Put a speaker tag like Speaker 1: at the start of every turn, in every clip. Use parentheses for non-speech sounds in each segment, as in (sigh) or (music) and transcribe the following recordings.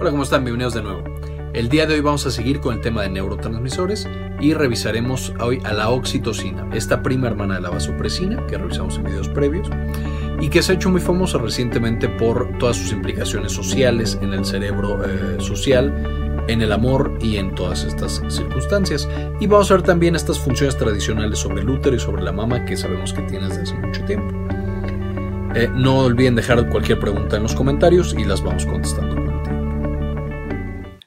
Speaker 1: Hola, ¿cómo están? Bienvenidos de nuevo. El día de hoy vamos a seguir con el tema de neurotransmisores y revisaremos hoy a la oxitocina, esta prima hermana de la vasopresina que revisamos en videos previos y que se ha hecho muy famosa recientemente por todas sus implicaciones sociales en el cerebro eh, social, en el amor y en todas estas circunstancias. Y vamos a ver también estas funciones tradicionales sobre el útero y sobre la mama que sabemos que tiene desde hace mucho tiempo. Eh, no olviden dejar cualquier pregunta en los comentarios y las vamos contestando.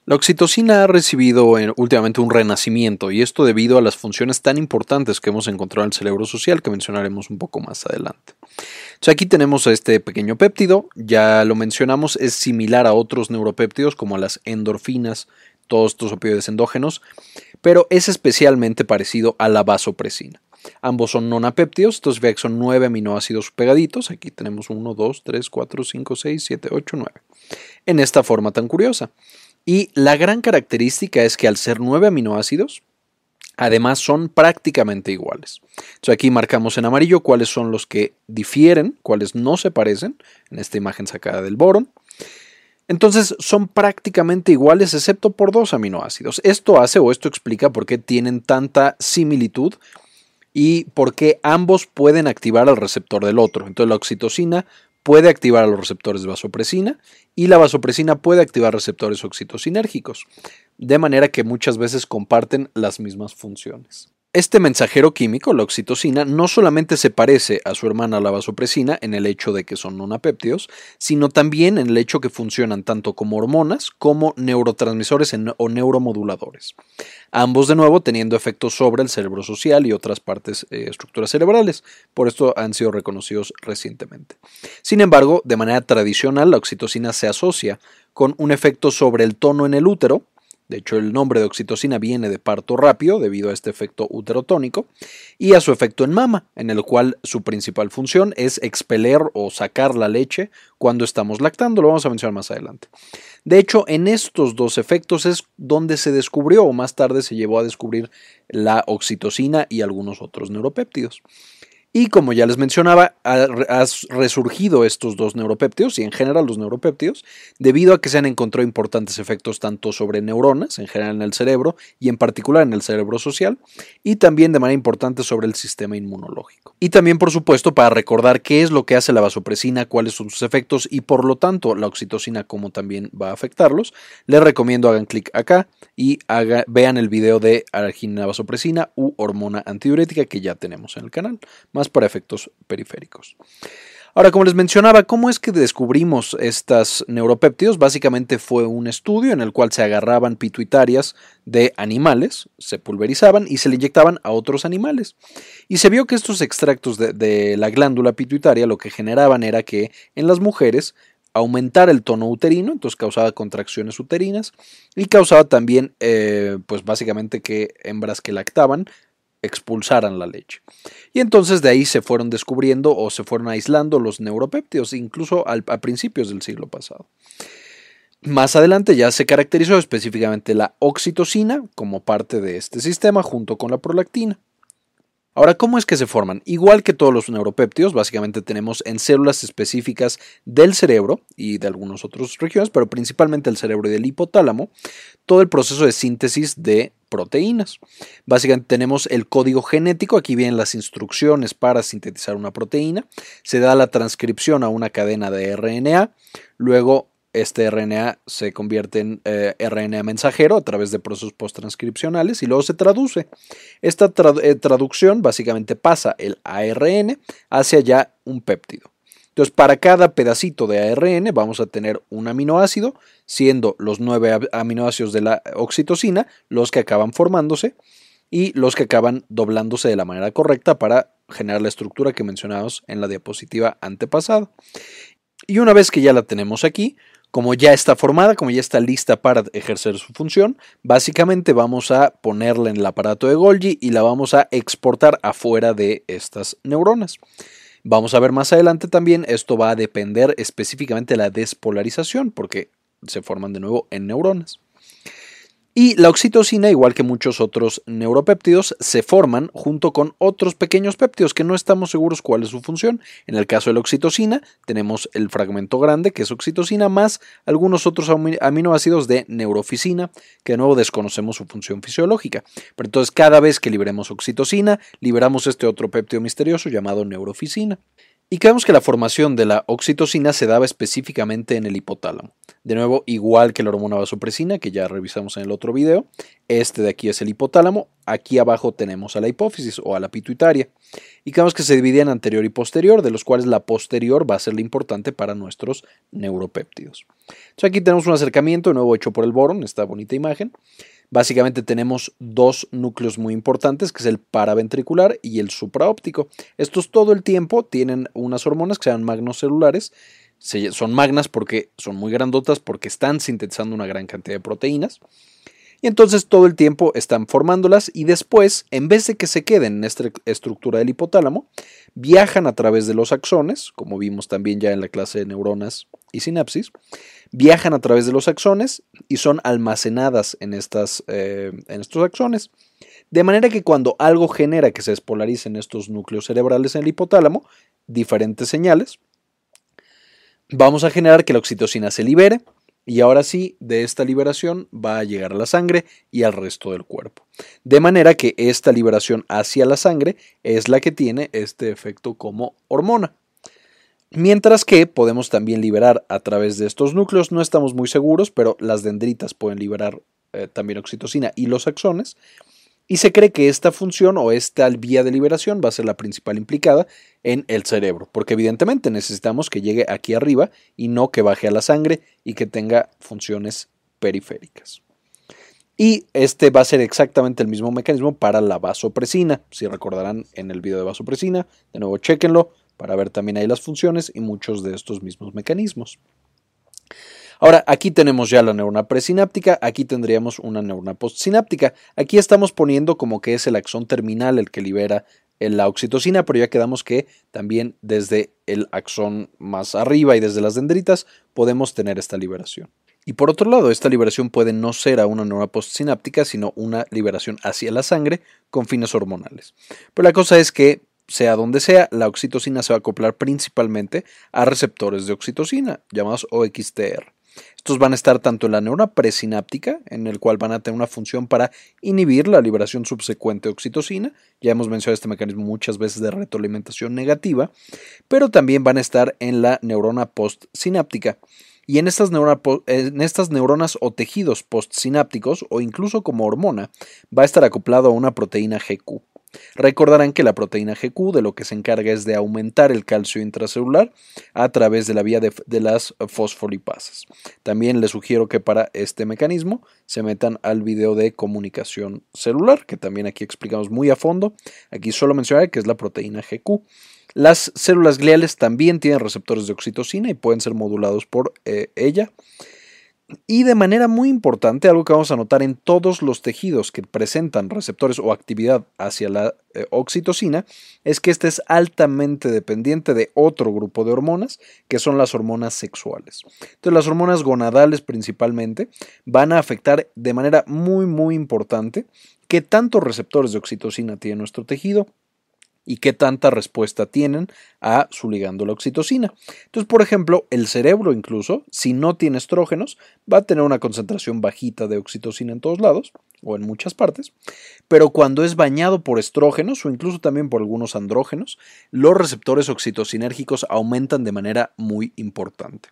Speaker 1: La oxitocina ha recibido últimamente un renacimiento y esto debido a las funciones tan importantes que hemos encontrado en el cerebro social que mencionaremos un poco más adelante. aquí tenemos a este pequeño péptido, ya lo mencionamos, es similar a otros neuropéptidos como las endorfinas, todos estos opioides endógenos, pero es especialmente parecido a la vasopresina. Ambos son nonapéptidos, estos que son nueve aminoácidos pegaditos. Aquí tenemos 1, 2, 3, 4, 5, 6, 7, 8, 9. En esta forma tan curiosa. Y la gran característica es que al ser nueve aminoácidos, además son prácticamente iguales. Entonces aquí marcamos en amarillo cuáles son los que difieren, cuáles no se parecen, en esta imagen sacada del boron. Entonces son prácticamente iguales excepto por dos aminoácidos. Esto hace o esto explica por qué tienen tanta similitud y por qué ambos pueden activar al receptor del otro. Entonces la oxitocina puede activar a los receptores de vasopresina y la vasopresina puede activar receptores oxitocinérgicos, de manera que muchas veces comparten las mismas funciones. Este mensajero químico, la oxitocina, no solamente se parece a su hermana la vasopresina en el hecho de que son nonapéptidos, sino también en el hecho que funcionan tanto como hormonas como neurotransmisores o neuromoduladores. Ambos, de nuevo, teniendo efectos sobre el cerebro social y otras partes, eh, estructuras cerebrales. Por esto han sido reconocidos recientemente. Sin embargo, de manera tradicional, la oxitocina se asocia con un efecto sobre el tono en el útero, de hecho, el nombre de oxitocina viene de parto rápido debido a este efecto uterotónico y a su efecto en mama, en el cual su principal función es expeler o sacar la leche cuando estamos lactando. Lo vamos a mencionar más adelante. De hecho, en estos dos efectos es donde se descubrió o más tarde se llevó a descubrir la oxitocina y algunos otros neuropéptidos. Y como ya les mencionaba, ha, resurgido estos dos neuropéptidos y en general los neuropéptidos debido a que se han encontrado importantes efectos tanto sobre neuronas, en general en el cerebro y en particular en el cerebro social, y también de manera importante sobre el sistema inmunológico. Y también, por supuesto, para recordar qué es lo que hace la vasopresina, cuáles son sus efectos y por lo tanto la oxitocina cómo también va a afectarlos, les recomiendo hagan clic acá y vean el video de arginina vasopresina u hormona antidiurética que ya tenemos en el canal para efectos periféricos. Ahora, como les mencionaba, ¿cómo es que descubrimos estos neuropéptidos? Básicamente fue un estudio en el cual se agarraban pituitarias de animales, se pulverizaban y se le inyectaban a otros animales. Y se vio que estos extractos de, la glándula pituitaria lo que generaban era que en las mujeres aumentara el tono uterino, entonces causaba contracciones uterinas y causaba también, eh, pues básicamente que hembras que lactaban expulsaran la leche. Y entonces de ahí se fueron descubriendo o se fueron aislando los neuropéptidos, incluso a principios del siglo pasado. Más adelante ya se caracterizó específicamente la oxitocina como parte de este sistema junto con la prolactina. Ahora, ¿cómo es que se forman? Igual que todos los neuropéptidos, básicamente tenemos en células específicas del cerebro y de algunas otras regiones, pero principalmente el cerebro y del hipotálamo, todo el proceso de síntesis de proteínas. Básicamente tenemos el código genético, aquí vienen las instrucciones para sintetizar una proteína, se da la transcripción a una cadena de RNA, luego este RNA se convierte en eh, RNA mensajero a través de procesos posttranscripcionales y luego se traduce. Esta eh, traducción básicamente pasa el ARN hacia ya un péptido. Entonces, para cada pedacito de ARN vamos a tener un aminoácido, siendo los nueve aminoácidos de la oxitocina los que acaban formándose y los que acaban doblándose de la manera correcta para generar la estructura que mencionamos en la diapositiva antepasada. Y una vez que ya la tenemos aquí, como ya está formada, como ya está lista para ejercer su función, básicamente vamos a ponerla en el aparato de Golgi y la vamos a exportar afuera de estas neuronas. Vamos a ver más adelante también, esto va a depender específicamente de la despolarización, porque se forman de nuevo en neuronas. Y la oxitocina, igual que muchos otros neuropéptidos, se forman junto con otros pequeños péptidos que no estamos seguros cuál es su función. En el caso de la oxitocina, tenemos el fragmento grande, que es oxitocina, más algunos otros aminoácidos de neuroficina, que de nuevo desconocemos su función fisiológica. Pero entonces, cada vez que liberemos oxitocina, liberamos este otro péptido misterioso llamado neuroficina. Y creemos que la formación de la oxitocina se daba específicamente en el hipotálamo. De nuevo, igual que la hormona vasopresina, que ya revisamos en el otro video, este de aquí es el hipotálamo, aquí abajo tenemos a la hipófisis o a la pituitaria. Y creemos que se divide en anterior y posterior, de los cuales la posterior va a ser la importante para nuestros neuropéptidos. Aquí tenemos un acercamiento, de nuevo hecho por el boron, esta bonita imagen. Básicamente tenemos dos núcleos muy importantes, que es el paraventricular y el supraóptico. Estos todo el tiempo tienen unas hormonas que se llaman magnocelulares. Son magnas porque son muy grandotas, porque están sintetizando una gran cantidad de proteínas. Y entonces todo el tiempo están formándolas y después, en vez de que se queden en esta estructura del hipotálamo, viajan a través de los axones, como vimos también ya en la clase de neuronas y sinapsis, viajan a través de los axones y son almacenadas en, estas, eh, en estos axones. De manera que cuando algo genera que se despolaricen estos núcleos cerebrales en el hipotálamo, diferentes señales, vamos a generar que la oxitocina se libere y ahora sí, de esta liberación va a llegar a la sangre y al resto del cuerpo. De manera que esta liberación hacia la sangre es la que tiene este efecto como hormona. Mientras que podemos también liberar a través de estos núcleos, no estamos muy seguros, pero las dendritas pueden liberar eh, también oxitocina y los axones. Y se cree que esta función o esta vía de liberación va a ser la principal implicada en el cerebro, porque evidentemente necesitamos que llegue aquí arriba y no que baje a la sangre y que tenga funciones periféricas. Y este va a ser exactamente el mismo mecanismo para la vasopresina. Si recordarán en el video de vasopresina, de nuevo chequenlo, para ver también ahí las funciones y muchos de estos mismos mecanismos. Ahora, aquí tenemos ya la neurona presináptica, aquí tendríamos una neurona postsináptica. Aquí estamos poniendo como que es el axón terminal el que libera la oxitocina, pero ya quedamos que también desde el axón más arriba y desde las dendritas podemos tener esta liberación. Y por otro lado, esta liberación puede no ser a una neurona postsináptica, sino una liberación hacia la sangre con fines hormonales. Pero la cosa es que sea donde sea, la oxitocina se va a acoplar principalmente a receptores de oxitocina, llamados OXTR. Estos van a estar tanto en la neurona presináptica, en el cual van a tener una función para inhibir la liberación subsecuente de oxitocina, ya hemos mencionado este mecanismo muchas veces de retroalimentación negativa, pero también van a estar en la neurona postsináptica. Y en estas, en estas neuronas o tejidos postsinápticos, o incluso como hormona, va a estar acoplado a una proteína GQ. Recordarán que la proteína GQ de lo que se encarga es de aumentar el calcio intracelular a través de la vía de, las fosfolipasas. También les sugiero que para este mecanismo se metan al video de comunicación celular, que también aquí explicamos muy a fondo. Aquí solo mencionar que es la proteína GQ. Las células gliales también tienen receptores de oxitocina y pueden ser modulados por eh, ella. Y de manera muy importante, algo que vamos a notar en todos los tejidos que presentan receptores o actividad hacia la eh, oxitocina, es que este es altamente dependiente de otro grupo de hormonas, que son las hormonas sexuales. Entonces, las hormonas gonadales principalmente van a afectar de manera muy, muy importante qué tantos receptores de oxitocina tiene nuestro tejido y qué tanta respuesta tienen a su ligando la oxitocina. Entonces, por ejemplo, el cerebro incluso, si no tiene estrógenos, va a tener una concentración bajita de oxitocina en todos lados o en muchas partes, pero cuando es bañado por estrógenos o incluso también por algunos andrógenos, los receptores oxitocinérgicos aumentan de manera muy importante.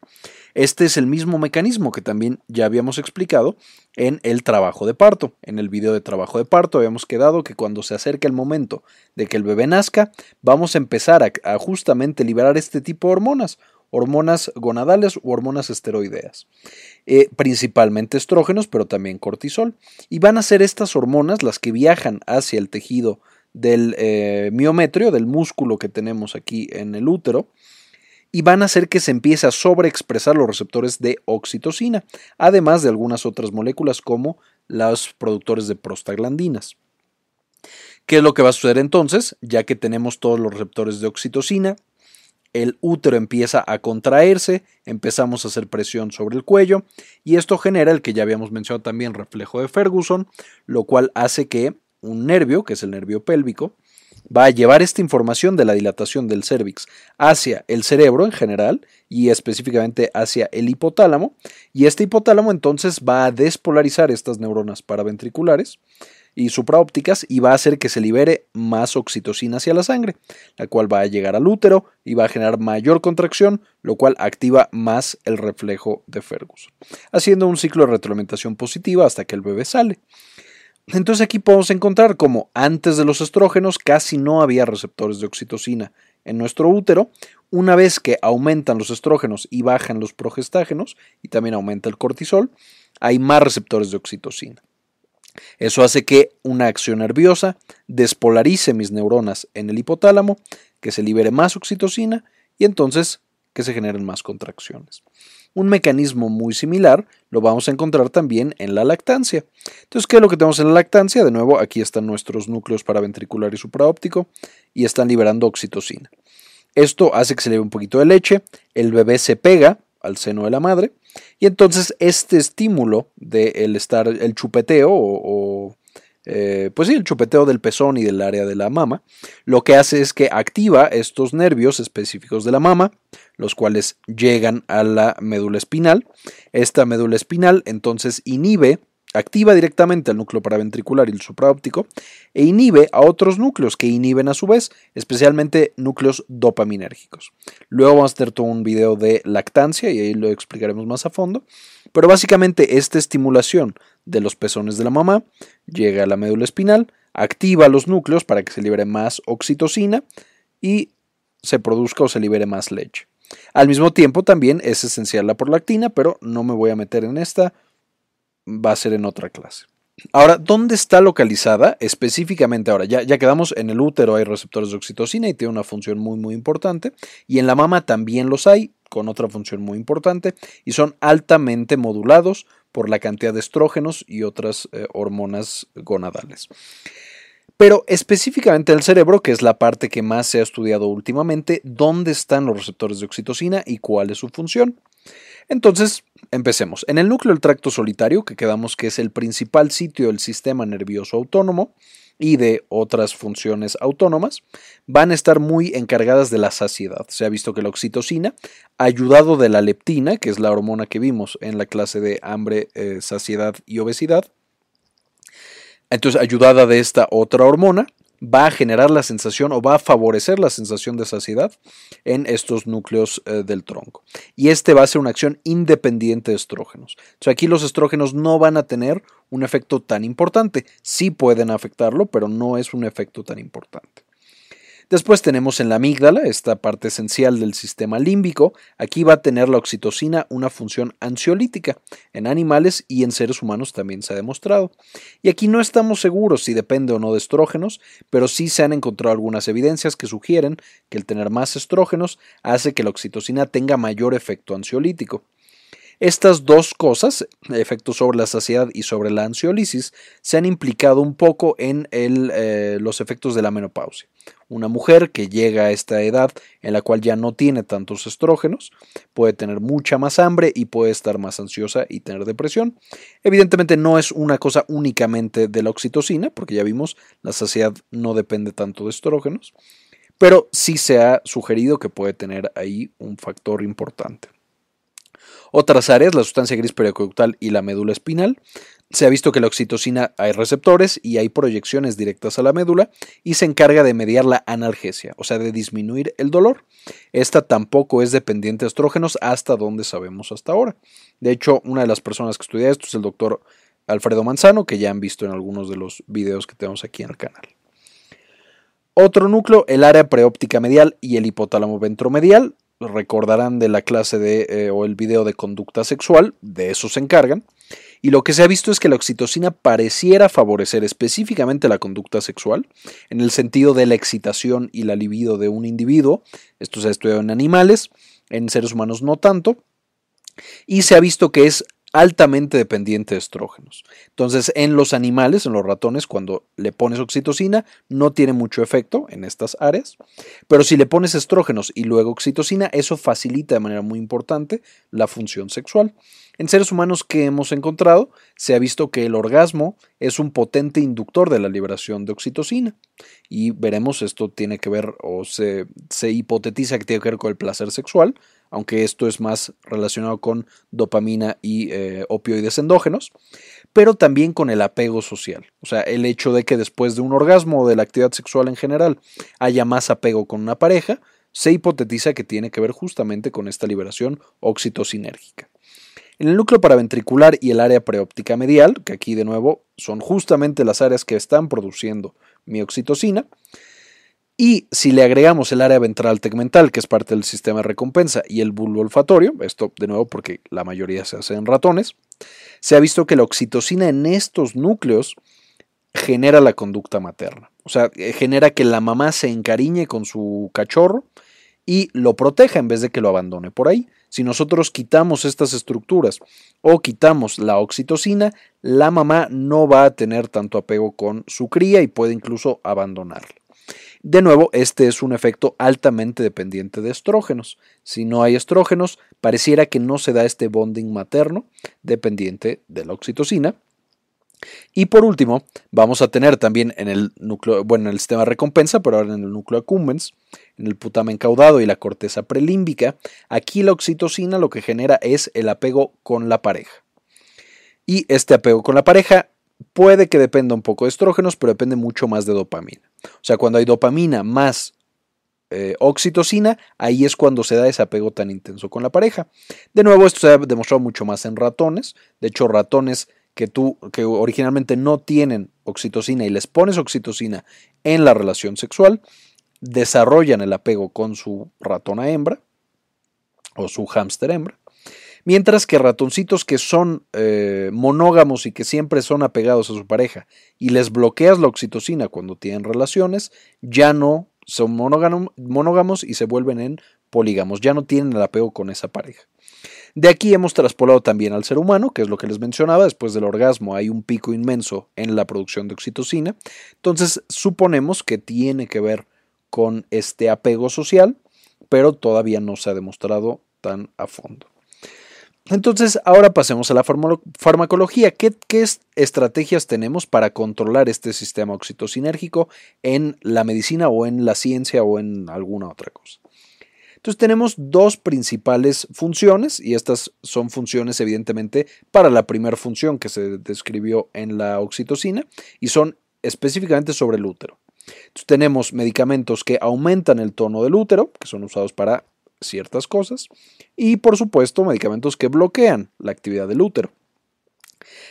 Speaker 1: Este es el mismo mecanismo que también ya habíamos explicado en el trabajo de parto. En el video de trabajo de parto habíamos quedado que cuando se acerca el momento de que el bebé nazca, vamos a empezar a, justamente liberar este tipo de hormonas, hormonas gonadales u hormonas esteroideas. Eh, principalmente estrógenos, pero también cortisol. Y van a ser estas hormonas las que viajan hacia el tejido del eh, miometrio, del músculo que tenemos aquí en el útero, y van a hacer que se empiece a sobreexpresar los receptores de oxitocina, además de algunas otras moléculas como los productores de prostaglandinas. ¿Qué es lo que va a suceder entonces? Ya que tenemos todos los receptores de oxitocina el útero empieza a contraerse, empezamos a hacer presión sobre el cuello y esto genera el que ya habíamos mencionado también reflejo de Ferguson, lo cual hace que un nervio, que es el nervio pélvico, va a llevar esta información de la dilatación del cervix hacia el cerebro en general y específicamente hacia el hipotálamo y este hipotálamo entonces va a despolarizar estas neuronas paraventriculares y supraópticas y va a hacer que se libere más oxitocina hacia la sangre, la cual va a llegar al útero y va a generar mayor contracción, lo cual activa más el reflejo de Ferguson, haciendo un ciclo de retroalimentación positiva hasta que el bebé sale. Entonces aquí podemos encontrar como antes de los estrógenos casi no había receptores de oxitocina en nuestro útero, una vez que aumentan los estrógenos y bajan los progestágenos y también aumenta el cortisol, hay más receptores de oxitocina. Eso hace que una acción nerviosa despolarice mis neuronas en el hipotálamo, que se libere más oxitocina y entonces que se generen más contracciones. Un mecanismo muy similar lo vamos a encontrar también en la lactancia. Entonces, ¿qué es lo que tenemos en la lactancia? De nuevo, aquí están nuestros núcleos paraventricular y supraóptico y están liberando oxitocina. Esto hace que se leve un poquito de leche, el bebé se pega al seno de la madre y entonces este estímulo del estar el chupeteo o, eh, pues sí, el chupeteo del pezón y del área de la mama, lo que hace es que activa estos nervios específicos de la mama, los cuales llegan a la médula espinal. Esta médula espinal entonces inhibe activa directamente al núcleo paraventricular y el supraóptico e inhibe a otros núcleos que inhiben a su vez, especialmente núcleos dopaminérgicos. Luego vamos a tener todo un video de lactancia y ahí lo explicaremos más a fondo, pero básicamente esta estimulación de los pezones de la mamá llega a la médula espinal, activa los núcleos para que se libere más oxitocina y se produzca o se libere más leche. Al mismo tiempo también es esencial la prolactina, pero no me voy a meter en esta va a ser en otra clase. Ahora, ¿dónde está localizada específicamente ahora? Ya, ya quedamos en el útero, hay receptores de oxitocina y tiene una función muy, muy importante. Y en la mama también los hay, con otra función muy importante, y son altamente modulados por la cantidad de estrógenos y otras eh, hormonas gonadales. Pero específicamente el cerebro, que es la parte que más se ha estudiado últimamente, ¿dónde están los receptores de oxitocina y cuál es su función? Entonces, empecemos. En el núcleo del tracto solitario, que quedamos que es el principal sitio del sistema nervioso autónomo y de otras funciones autónomas, van a estar muy encargadas de la saciedad. Se ha visto que la oxitocina, ayudado de la leptina, que es la hormona que vimos en la clase de hambre, eh, saciedad y obesidad, entonces ayudada de esta otra hormona, va a generar la sensación o va a favorecer la sensación de saciedad en estos núcleos eh, del tronco. Y este va a ser una acción independiente de estrógenos. O aquí los estrógenos no van a tener un efecto tan importante. Sí pueden afectarlo, pero no es un efecto tan importante. Después tenemos en la amígdala, esta parte esencial del sistema límbico. Aquí va a tener la oxitocina una función ansiolítica. En animales y en seres humanos también se ha demostrado. Y aquí no estamos seguros si depende o no de estrógenos, pero sí se han encontrado algunas evidencias que sugieren que el tener más estrógenos hace que la oxitocina tenga mayor efecto ansiolítico. Estas dos cosas, efectos sobre la saciedad y sobre la ansiolisis, se han implicado un poco en eh, los efectos de la menopausia. Una mujer que llega a esta edad en la cual ya no tiene tantos estrógenos puede tener mucha más hambre y puede estar más ansiosa y tener depresión. Evidentemente no es una cosa únicamente de la oxitocina, porque ya vimos la saciedad no depende tanto de estrógenos, pero sí se ha sugerido que puede tener ahí un factor importante. Otras áreas, la sustancia gris periaqueductal y la médula espinal. Se ha visto que la oxitocina hay receptores y hay proyecciones directas a la médula y se encarga de mediar la analgesia, o sea, de disminuir el dolor. Esta tampoco es dependiente de estrógenos hasta donde sabemos hasta ahora. De hecho, una de las personas que estudia esto es el doctor Alfredo Manzano, que ya han visto en algunos de los videos que tenemos aquí en el canal. Otro núcleo, el área preóptica medial y el hipotálamo ventromedial, recordarán de la clase de, eh, o el video de conducta sexual, de eso se encargan. Y lo que se ha visto es que la oxitocina pareciera favorecer específicamente la conducta sexual, en el sentido de la excitación y la libido de un individuo. Esto se ha estudiado en animales, en seres humanos no tanto. Y se ha visto que es altamente dependiente de estrógenos. Entonces, en los animales, en los ratones, cuando le pones oxitocina, no tiene mucho efecto en estas áreas, pero si le pones estrógenos y luego oxitocina, eso facilita de manera muy importante la función sexual. En seres humanos que hemos encontrado, se ha visto que el orgasmo es un potente inductor de la liberación de oxitocina. Y veremos, esto tiene que ver o se, se hipotetiza que tiene que ver con el placer sexual, aunque esto es más relacionado con dopamina y eh, opioides endógenos, pero también con el apego social. O sea, el hecho de que después de un orgasmo o de la actividad sexual en general haya más apego con una pareja, se hipotetiza que tiene que ver justamente con esta liberación oxitocinérgica. En el núcleo paraventricular y el área preóptica medial, que aquí de nuevo son justamente las áreas que están produciendo mi oxitocina, y si le agregamos el área ventral tegmental, que es parte del sistema de recompensa, y el bulbo olfatorio, esto de nuevo porque la mayoría se hace en ratones, se ha visto que la oxitocina en estos núcleos genera la conducta materna. O sea, eh, genera que la mamá se encariñe con su cachorro y lo proteja en vez de que lo abandone por ahí. Si nosotros quitamos estas estructuras o quitamos la oxitocina, la mamá no va a tener tanto apego con su cría y puede incluso abandonarla. De nuevo, este es un efecto altamente dependiente de estrógenos. Si no hay estrógenos, pareciera que no se da este bonding materno dependiente de la oxitocina. Y por último, vamos a tener también en el núcleo, bueno, en el sistema de recompensa, pero ahora en el núcleo accumbens, en el putamen caudado y la corteza prelímbica, aquí la oxitocina lo que genera es el apego con la pareja. Y este apego con la pareja puede que dependa un poco de estrógenos, pero depende mucho más de dopamina. O sea, cuando hay dopamina más eh, oxitocina, ahí es cuando se da ese apego tan intenso con la pareja. De nuevo, esto se ha demostrado mucho más en ratones. De hecho, ratones que tú, que originalmente no tienen oxitocina y les pones oxitocina en la relación sexual, desarrollan el apego con su ratona hembra o su hámster hembra. Mientras que ratoncitos que son eh, monógamos y que siempre son apegados a su pareja y les bloqueas la oxitocina cuando tienen relaciones, ya no son monógamos y se vuelven en polígamos, ya no tienen el apego con esa pareja. De aquí hemos traspolado también al ser humano, que es lo que les mencionaba, después del orgasmo hay un pico inmenso en la producción de oxitocina, entonces suponemos que tiene que ver con este apego social, pero todavía no se ha demostrado tan a fondo. Entonces, ahora pasemos a la farmacología. ¿Qué, estrategias tenemos para controlar este sistema oxitocinérgico en la medicina o en la ciencia o en alguna otra cosa? Entonces tenemos dos principales funciones y estas son funciones evidentemente para la primera función que se describió en la oxitocina y son específicamente sobre el útero. Tenemos medicamentos que aumentan el tono del útero, que son usados para ciertas cosas, y por supuesto medicamentos que bloquean la actividad del útero.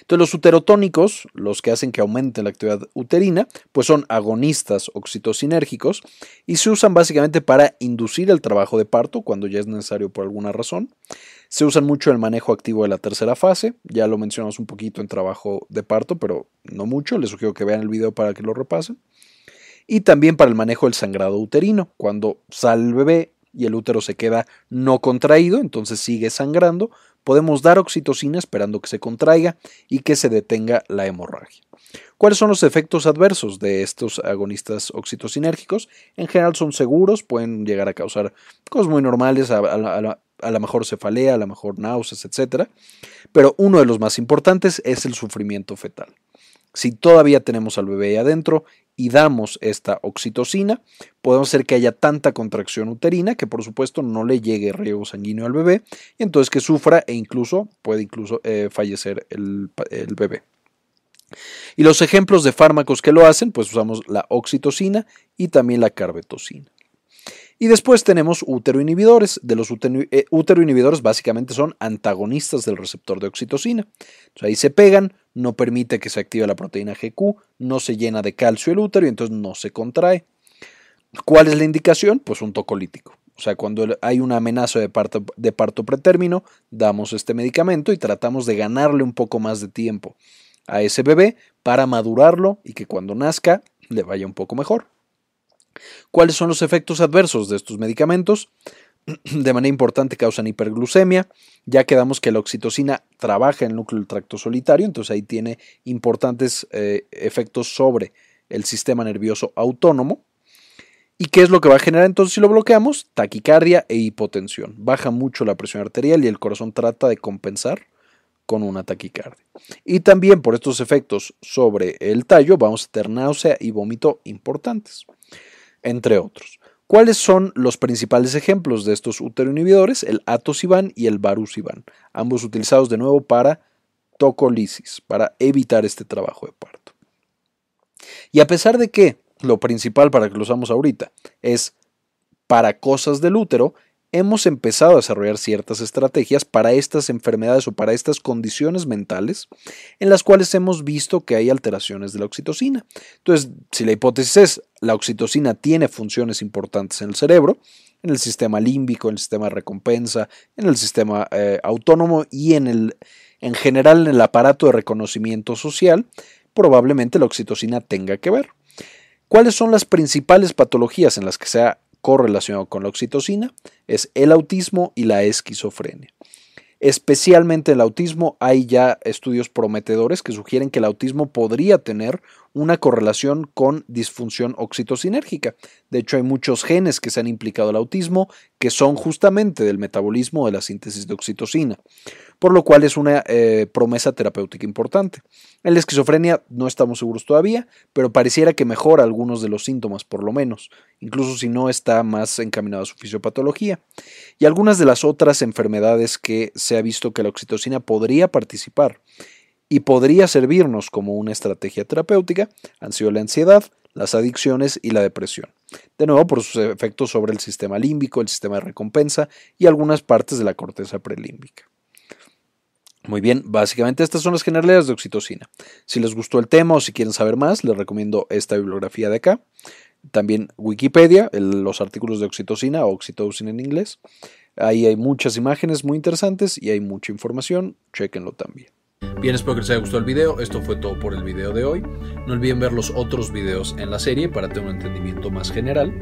Speaker 1: Entonces los uterotónicos, los que hacen que aumente la actividad uterina, pues son agonistas oxitocinérgicos y se usan básicamente para inducir el trabajo de parto cuando ya es necesario por alguna razón. Se usan mucho el manejo activo de la tercera fase, ya lo mencionamos un poquito en trabajo de parto, pero no mucho, les sugiero que vean el video para que lo repasen. Y también para el manejo del sangrado uterino, cuando sale el bebé y el útero se queda no contraído, entonces sigue sangrando, podemos dar oxitocina esperando que se contraiga y que se detenga la hemorragia. ¿Cuáles son los efectos adversos de estos agonistas oxitocinérgicos? En general son seguros, pueden llegar a causar cosas muy normales, a, lo mejor cefalea, a lo mejor náuseas, etc. Pero uno de los más importantes es el sufrimiento fetal. Si todavía tenemos al bebé ahí adentro y damos esta oxitocina, podemos hacer que haya tanta contracción uterina que por supuesto no le llegue riego sanguíneo al bebé y entonces que sufra e incluso puede incluso eh, fallecer el, bebé. Y los ejemplos de fármacos que lo hacen, pues usamos la oxitocina y también la carbetocina. Y después tenemos uteroinhibidores. De los eh, uteroinhibidores básicamente son antagonistas del receptor de oxitocina. ahí se pegan, no permite que se active la proteína GQ, no se llena de calcio el útero y entonces no se contrae. ¿Cuál es la indicación? Pues un tocolítico. O sea, cuando hay una amenaza de parto, de parto pretérmino, damos este medicamento y tratamos de ganarle un poco más de tiempo a ese bebé para madurarlo y que cuando nazca le vaya un poco mejor. ¿Cuáles son los efectos adversos de estos medicamentos? (clears throat) de manera importante causan hiperglucemia. Ya quedamos que la oxitocina trabaja en el núcleo del tracto solitario, entonces ahí tiene importantes eh, efectos sobre el sistema nervioso autónomo. ¿Y qué es lo que va a generar entonces si lo bloqueamos? Taquicardia e hipotensión. Baja mucho la presión arterial y el corazón trata de compensar con una taquicardia. Y también por estos efectos sobre el tallo vamos a tener náusea y vómito importantes, entre otros. ¿Cuáles son los principales ejemplos de estos uteroinhibidores? El atosiban y el varusibán, ambos utilizados de nuevo para tocolisis, para evitar este trabajo de parto. Y a pesar de que lo principal para que lo usamos ahorita es para cosas del útero, hemos empezado a desarrollar ciertas estrategias para estas enfermedades o para estas condiciones mentales en las cuales hemos visto que hay alteraciones de la oxitocina. Entonces, si la hipótesis es la oxitocina tiene funciones importantes en el cerebro, en el sistema límbico, en el sistema de recompensa, en el sistema eh, autónomo y en, el, en general en el aparato de reconocimiento social, probablemente la oxitocina tenga que ver. ¿Cuáles son las principales patologías en las que se ha correlacionado con la oxitocina? Es el autismo y la esquizofrenia. Especialmente el autismo, hay ya estudios prometedores que sugieren que el autismo podría tener una correlación con disfunción oxitocinérgica. De hecho, hay muchos genes que se han implicado el autismo que son justamente del metabolismo de la síntesis de oxitocina por lo cual es una eh, promesa terapéutica importante. En la esquizofrenia no estamos seguros todavía, pero pareciera que mejora algunos de los síntomas, por lo menos, incluso si no está más encaminado a su fisiopatología. Y algunas de las otras enfermedades que se ha visto que la oxitocina podría participar y podría servirnos como una estrategia terapéutica han sido la ansiedad, las adicciones y la depresión. De nuevo, por sus efectos sobre el sistema límbico, el sistema de recompensa y algunas partes de la corteza prelímbica. Muy bien, básicamente estas son las generalidades de oxitocina. Si les gustó el tema o si quieren saber más, les recomiendo esta bibliografía de acá. También Wikipedia, los artículos de oxitocina o oxitocin en inglés. Ahí hay muchas imágenes muy interesantes y hay mucha información. Chequenlo también. Bien, espero que les haya gustado el video. Esto fue todo por el video de hoy. No olviden ver los otros videos en la serie para tener un entendimiento más general.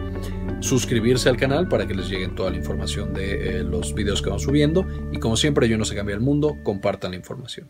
Speaker 1: Suscribirse al canal para que les lleguen toda la información de eh, los videos que vamos subiendo. Y como siempre, yo no se cambia el mundo, compartan la información.